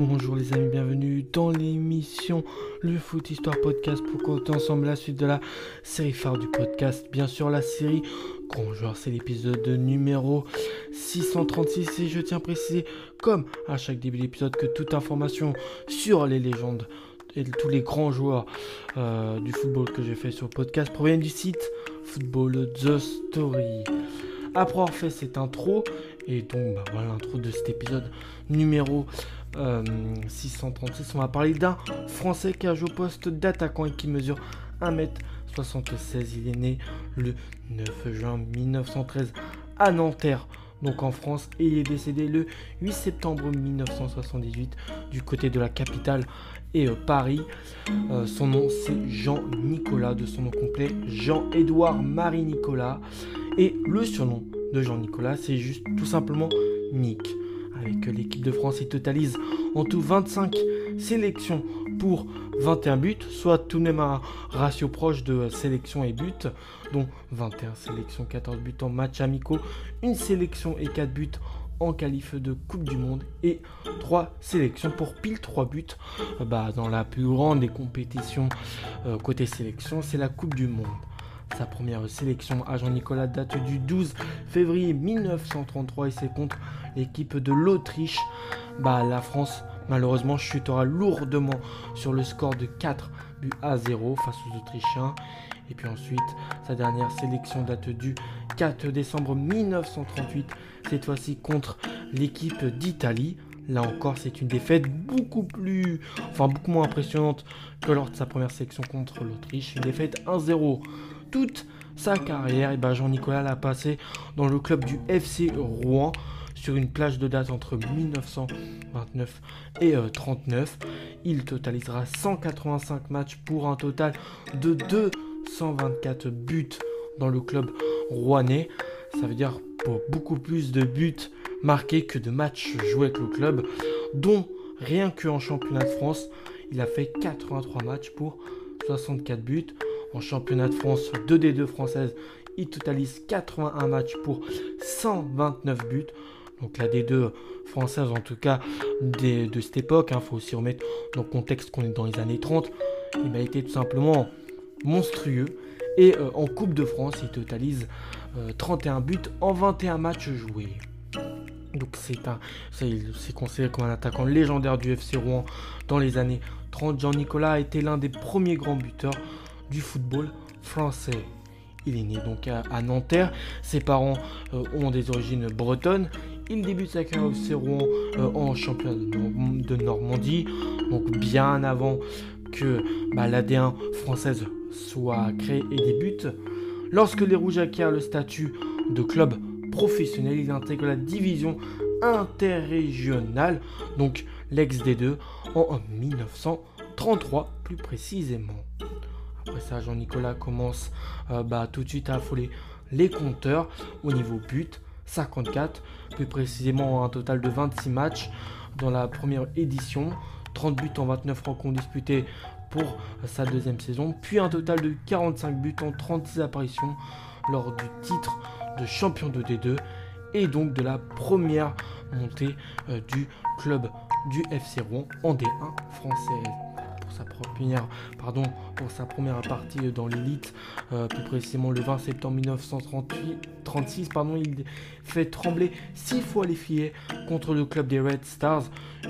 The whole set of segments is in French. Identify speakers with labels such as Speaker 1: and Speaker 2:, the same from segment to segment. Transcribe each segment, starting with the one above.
Speaker 1: Bonjour les amis, bienvenue dans l'émission Le Foot Histoire Podcast pour compter ensemble la suite de la série phare du podcast. Bien sûr la série Grand Joueur, c'est l'épisode numéro 636 et je tiens à préciser comme à chaque début d'épisode que toute information sur les légendes et tous les grands joueurs euh, du football que j'ai fait sur le podcast proviennent du site Football The Story. Après avoir fait cette intro, et donc bah, voilà l'intro de cet épisode numéro 636, euh, on va parler d'un Français qui a joué au poste d'attaquant et qui mesure 1m76. Il est né le 9 juin 1913 à Nanterre, donc en France, et il est décédé le 8 septembre 1978 du côté de la capitale et euh, Paris. Euh, son nom c'est Jean Nicolas, de son nom complet Jean-Édouard Marie Nicolas. Et le surnom de Jean Nicolas c'est juste tout simplement Nick. Avec l'équipe de France, il totalise en tout 25 sélections pour 21 buts, soit tout de même un ratio proche de sélection et buts, dont 21 sélections, 14 buts en match amicaux, une sélection et 4 buts en qualif de Coupe du Monde et 3 sélections pour pile 3 buts bah, dans la plus grande des compétitions euh, côté sélection, c'est la Coupe du Monde. Sa première sélection à Jean-Nicolas date du 12 février 1933 et c'est contre l'équipe de l'Autriche. Bah, la France malheureusement chutera lourdement sur le score de 4 buts à 0 face aux Autrichiens. Et puis ensuite, sa dernière sélection date du 4 décembre 1938, cette fois-ci contre l'équipe d'Italie. Là encore, c'est une défaite beaucoup plus, enfin beaucoup moins impressionnante que lors de sa première sélection contre l'Autriche. Une défaite 1-0. Toute sa carrière, et ben Jean-Nicolas l'a passé dans le club du FC Rouen sur une plage de date entre 1929 et 39. Euh, Il totalisera 185 matchs pour un total de 224 buts dans le club rouennais. Ça veut dire pour beaucoup plus de buts marqués que de matchs joués avec le club, dont rien qu'en championnat de France, il a fait 83 matchs pour 64 buts. En championnat de France 2D2 française, il totalise 81 matchs pour 129 buts. Donc la D2 française en tout cas de cette époque, il hein, faut aussi remettre dans le contexte qu'on est dans les années 30, il a été tout simplement monstrueux. Et euh, en Coupe de France, il totalise 31 euh, buts en 21 matchs joués. Donc c'est un, c'est considéré comme un attaquant légendaire du FC Rouen dans les années 30. Jean-Nicolas a été l'un des premiers grands buteurs du football français. Il est né donc à, Nanterre. Ses parents euh, ont des origines bretonnes. Il débute sa carrière au FC Rouen en championnat de, Normandie, donc bien avant que bah, l'AD1 française soit créée et débute. Lorsque les Rouges acquièrent le statut de club professionnel, ils intègrent la division interrégionale, donc l'ex D2, en 1933 plus précisément. Après ça, Jean-Nicolas commence euh, bah, tout de suite à affoler les compteurs au niveau but, 54, plus précisément un total de 26 matchs dans la première édition, 30 buts en 29 rencontres disputées pour sa deuxième saison, puis un total de 45 buts en 36 apparitions lors du titre de champion de D2 et donc de la première montée euh, du club du FC Rouen en D1 française. Pour sa première, pardon, pour sa première partie dans l'élite, euh, plus précisément le 20 septembre 1936, pardon, il fait trembler six fois les filets contre le club des Red Stars,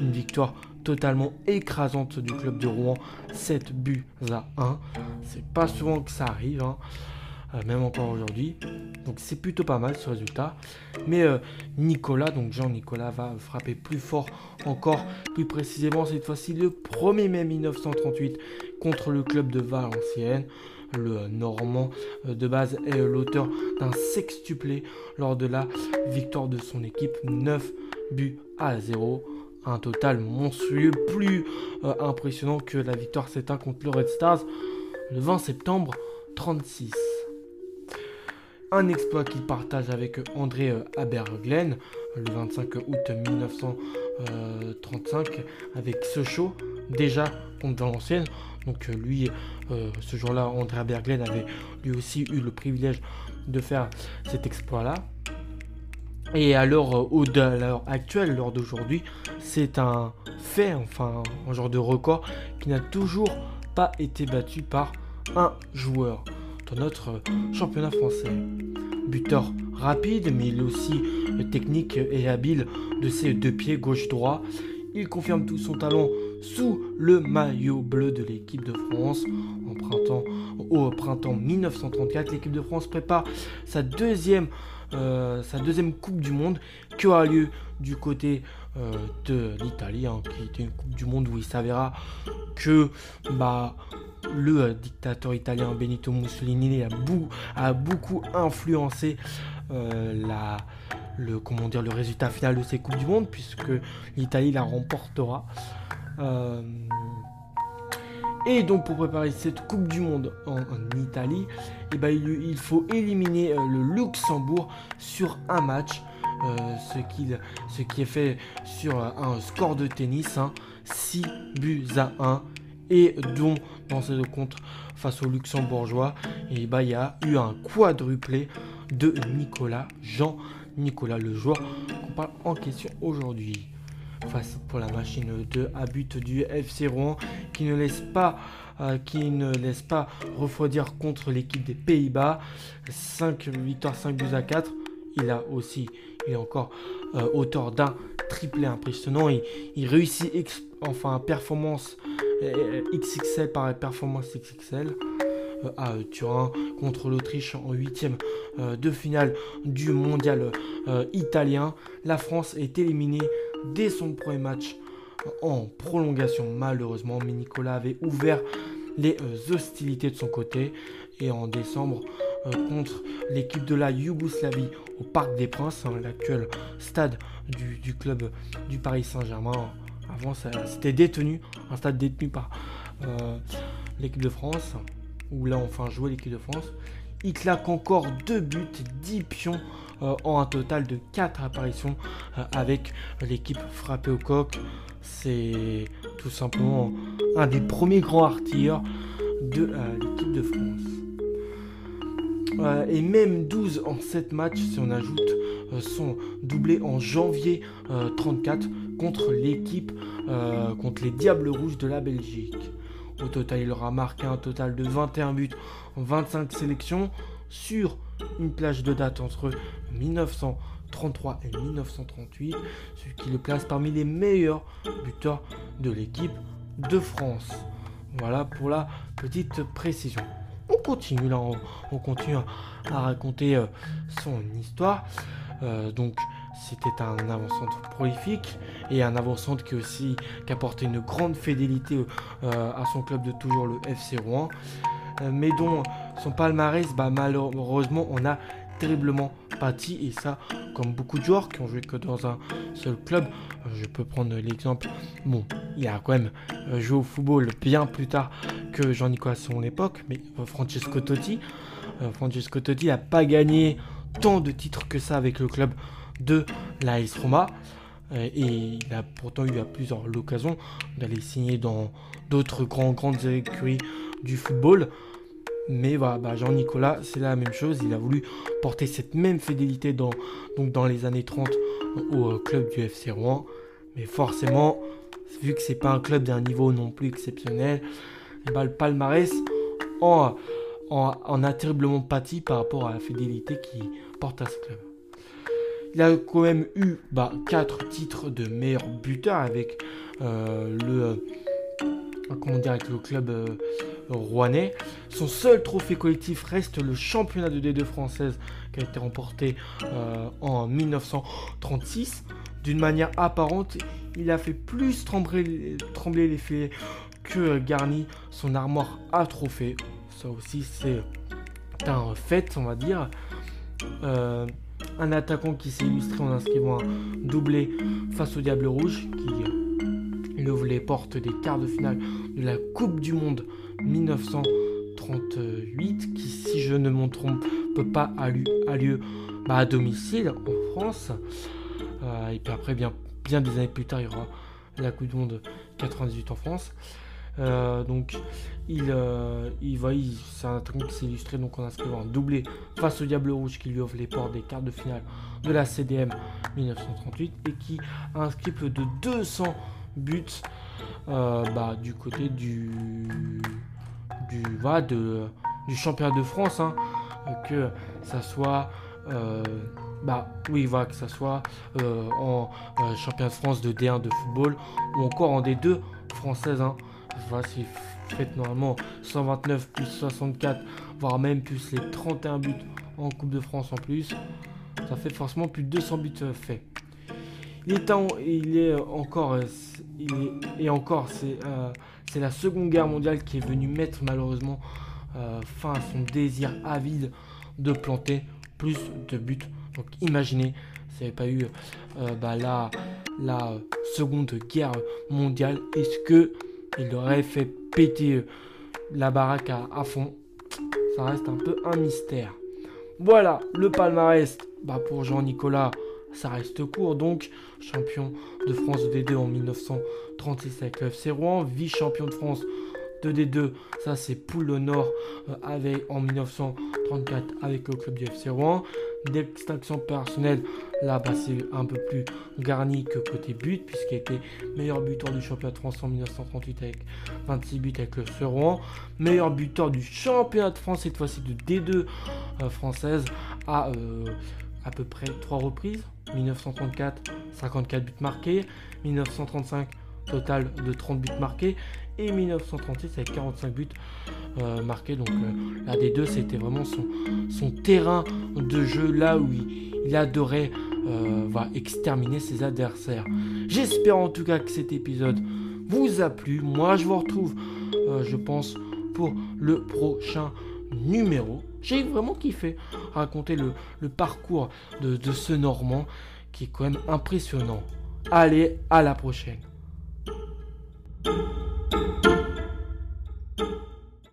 Speaker 1: une victoire totalement écrasante du club de Rouen, 7 buts à 1. C'est pas souvent que ça arrive, hein. Euh, même encore aujourd'hui. Donc c'est plutôt pas mal ce résultat. Mais euh, Nicolas, donc Jean-Nicolas, va frapper plus fort encore, plus précisément cette fois-ci le 1er mai 1938 contre le club de Valenciennes. Le Normand euh, de base est l'auteur d'un sextuplé lors de la victoire de son équipe, 9 buts à 0 un total monstrueux, plus impressionnant que la victoire 7-1 contre le Red Stars le 20 septembre 36. Un exploit qu'il partage avec André euh, Aberglen le 25 août 1935 avec Sochaux, déjà contre Valenciennes. Donc euh, lui, ce jour-là, André Aberglen avait lui aussi eu le privilège de faire cet exploit-là. Et à l'heure actuelle, l'heure d'aujourd'hui, c'est un fait, enfin un genre de record qui n'a toujours pas été battu par un joueur notre championnat français. Buteur rapide, mais il aussi technique et habile de ses deux pieds gauche-droit. Il confirme tout son talent sous le maillot bleu de l'équipe de France. En printemps, au printemps 1934, l'équipe de France prépare sa deuxième, euh, sa deuxième Coupe du Monde qui aura lieu du côté de l'Italie, hein, qui était une Coupe du Monde où il s'avéra que bah, le euh, dictateur italien Benito Mussolini a, beaucoup influencé la, le, comment le résultat final de ces Coupes du Monde, puisque l'Italie la remportera. Et donc pour préparer cette Coupe du Monde en, Italie, eh ben, il, faut éliminer euh, le Luxembourg sur un match. Euh, ce, ce, qui est fait sur euh, un score de tennis, 6 hein, buts à 1. Et dont dans cette compte face aux Luxembourgeois, et eh ben, il y a eu un quadruplé de Nicolas Jean Nicolas, le joueur qu'on parle en question aujourd'hui. Facile pour la machine de à but du FC Rouen qui ne laisse pas euh, qui ne laisse pas refroidir contre l'équipe des Pays-Bas. 5 victoires 5 buts à 4 il a aussi est encore euh, auteur d'un triplé impressionnant. Il, réussit enfin performance euh, XXL par performance XXL à Turin contre l'Autriche en huitième de finale du mondial italien. La France est éliminée dès son premier match en prolongation malheureusement, mais Nicolas avait ouvert les euh, hostilités de son côté. Et en décembre euh, contre l'équipe de la Yougoslavie au Parc des Princes, hein, l'actuel stade du, club du Paris Saint-Germain. Avant, c'était détenu, un stade détenu par euh, l'équipe de France, où là enfin joué l'équipe de France. Il claque encore deux buts, 10 pions euh, en un total de 4 apparitions euh, avec l'équipe frappée au coq. C'est tout simplement un des premiers grands artilleurs de euh, l'équipe de France. Et même 12 en 7 matchs si on ajoute son doublé en janvier 34 contre l'équipe, contre les Diables Rouges de la Belgique. Au total, il aura marqué un total de 21 buts en 25 sélections sur une plage de date entre 1933 et 1938, ce qui le place parmi les meilleurs buteurs de l'équipe de France. Voilà pour la petite précision. On continue là, on, continue à, raconter euh, son histoire. Euh, donc c'était un avant-centre prolifique et un avant-centre qui aussi qui une grande fidélité euh, à son club de toujours le FC Rouen. mais dont son palmarès, bah, malheureusement, on a terriblement Et ça, comme beaucoup de joueurs qui ont joué que dans un seul club, euh, je peux prendre l'exemple. Bon, il a quand même euh, joué au football bien plus tard que Jean-Nicolas à son époque, mais euh, Francesco Totti. Francesco Totti n'a pas gagné tant de titres que ça avec le club de l'AS Roma. Et il a pourtant eu à plusieurs l'occasion d'aller signer dans d'autres grandes écuries du football. Mais voilà, bah, Jean-Nicolas, c'est la même chose. Il a voulu porter cette même fidélité dans, donc dans les années 30 au euh, club du FC Rouen. Mais forcément, vu que c'est pas un club d'un niveau non plus exceptionnel, le palmarès en, en, a terriblement pâti par rapport à la fidélité qu'il porte à ce club. Il a quand même eu bah, 4 titres de meilleur buteur avec euh, le comment dire, avec le club euh, rouennais. Son seul trophée collectif reste le championnat de D2 française qui a été remporté euh, en 1936. D'une manière apparente, il a fait plus trembler, les filets que Garni son armoire à trophée. Ça aussi, c'est un fait, on va dire. Euh, un attaquant qui s'est illustré en inscrivant un doublé face au Diable Rouge, qui il ouvre les portes des quarts de finale de la Coupe du Monde 1938, qui, si je ne m'en trompe, peut pas a lieu, bah, à domicile en France. Euh, et puis après, bien, bien des années plus tard, il y aura la Coupe du Monde 98 en France. donc il, il va, c'est un truc qui s'est illustré donc en inscrivant un doublé face au Diable Rouge qui lui offre les portes des quarts de finale de la CDM 1938 et qui a inscrit plus de 200 buts bah, du côté du du va de du championnat de France hein, que ça soit bah oui, va que ça soit euh, en euh, championnat de France de D1 de football ou encore en D2 française. Hein. Voilà, si faites normalement 129 plus 64, voire même plus les 31 buts en Coupe de France en plus, ça fait forcément plus de 200 buts euh, faits. Il il est encore, il est, et encore, c'est c'est la Seconde Guerre mondiale qui est venue mettre malheureusement fin à son désir avide de planter plus de buts donc imaginez s'il n'y avait pas eu euh, bah, la, seconde guerre mondiale, est-ce que il aurait fait péter euh, la baraque à, fond? Ça reste un peu un mystère. Voilà, le palmarès bah, pour Jean-Nicolas, ça reste court. Donc, champion de France D2 en 1936 avec le FC Rouen, vice-champion de France de D2, ça c'est Poule au Nord euh, avec, en 1934 avec le club du FC Rouen d'extinction personnelle, là bah, c'est un peu plus garni que côté but, puisqu'il était meilleur buteur du championnat de France en 1938 avec 26 buts avec le Rouen, meilleur buteur du championnat de France, cette fois-ci de D2 euh, française, à euh, à peu près 3 reprises. 1934, 54 buts marqués, 1935, total de 30 buts marqués, et 1936 avec 45 buts euh, marqués. Donc euh, la D2 c'était vraiment son, son, terrain de jeu là où il, adorait euh, va exterminer ses adversaires. J'espère en tout cas que cet épisode vous a plu. Moi je vous retrouve je pense pour le prochain numéro. J'ai vraiment kiffé raconter le, parcours de ce Normand qui est quand même impressionnant. Allez, à la prochaine.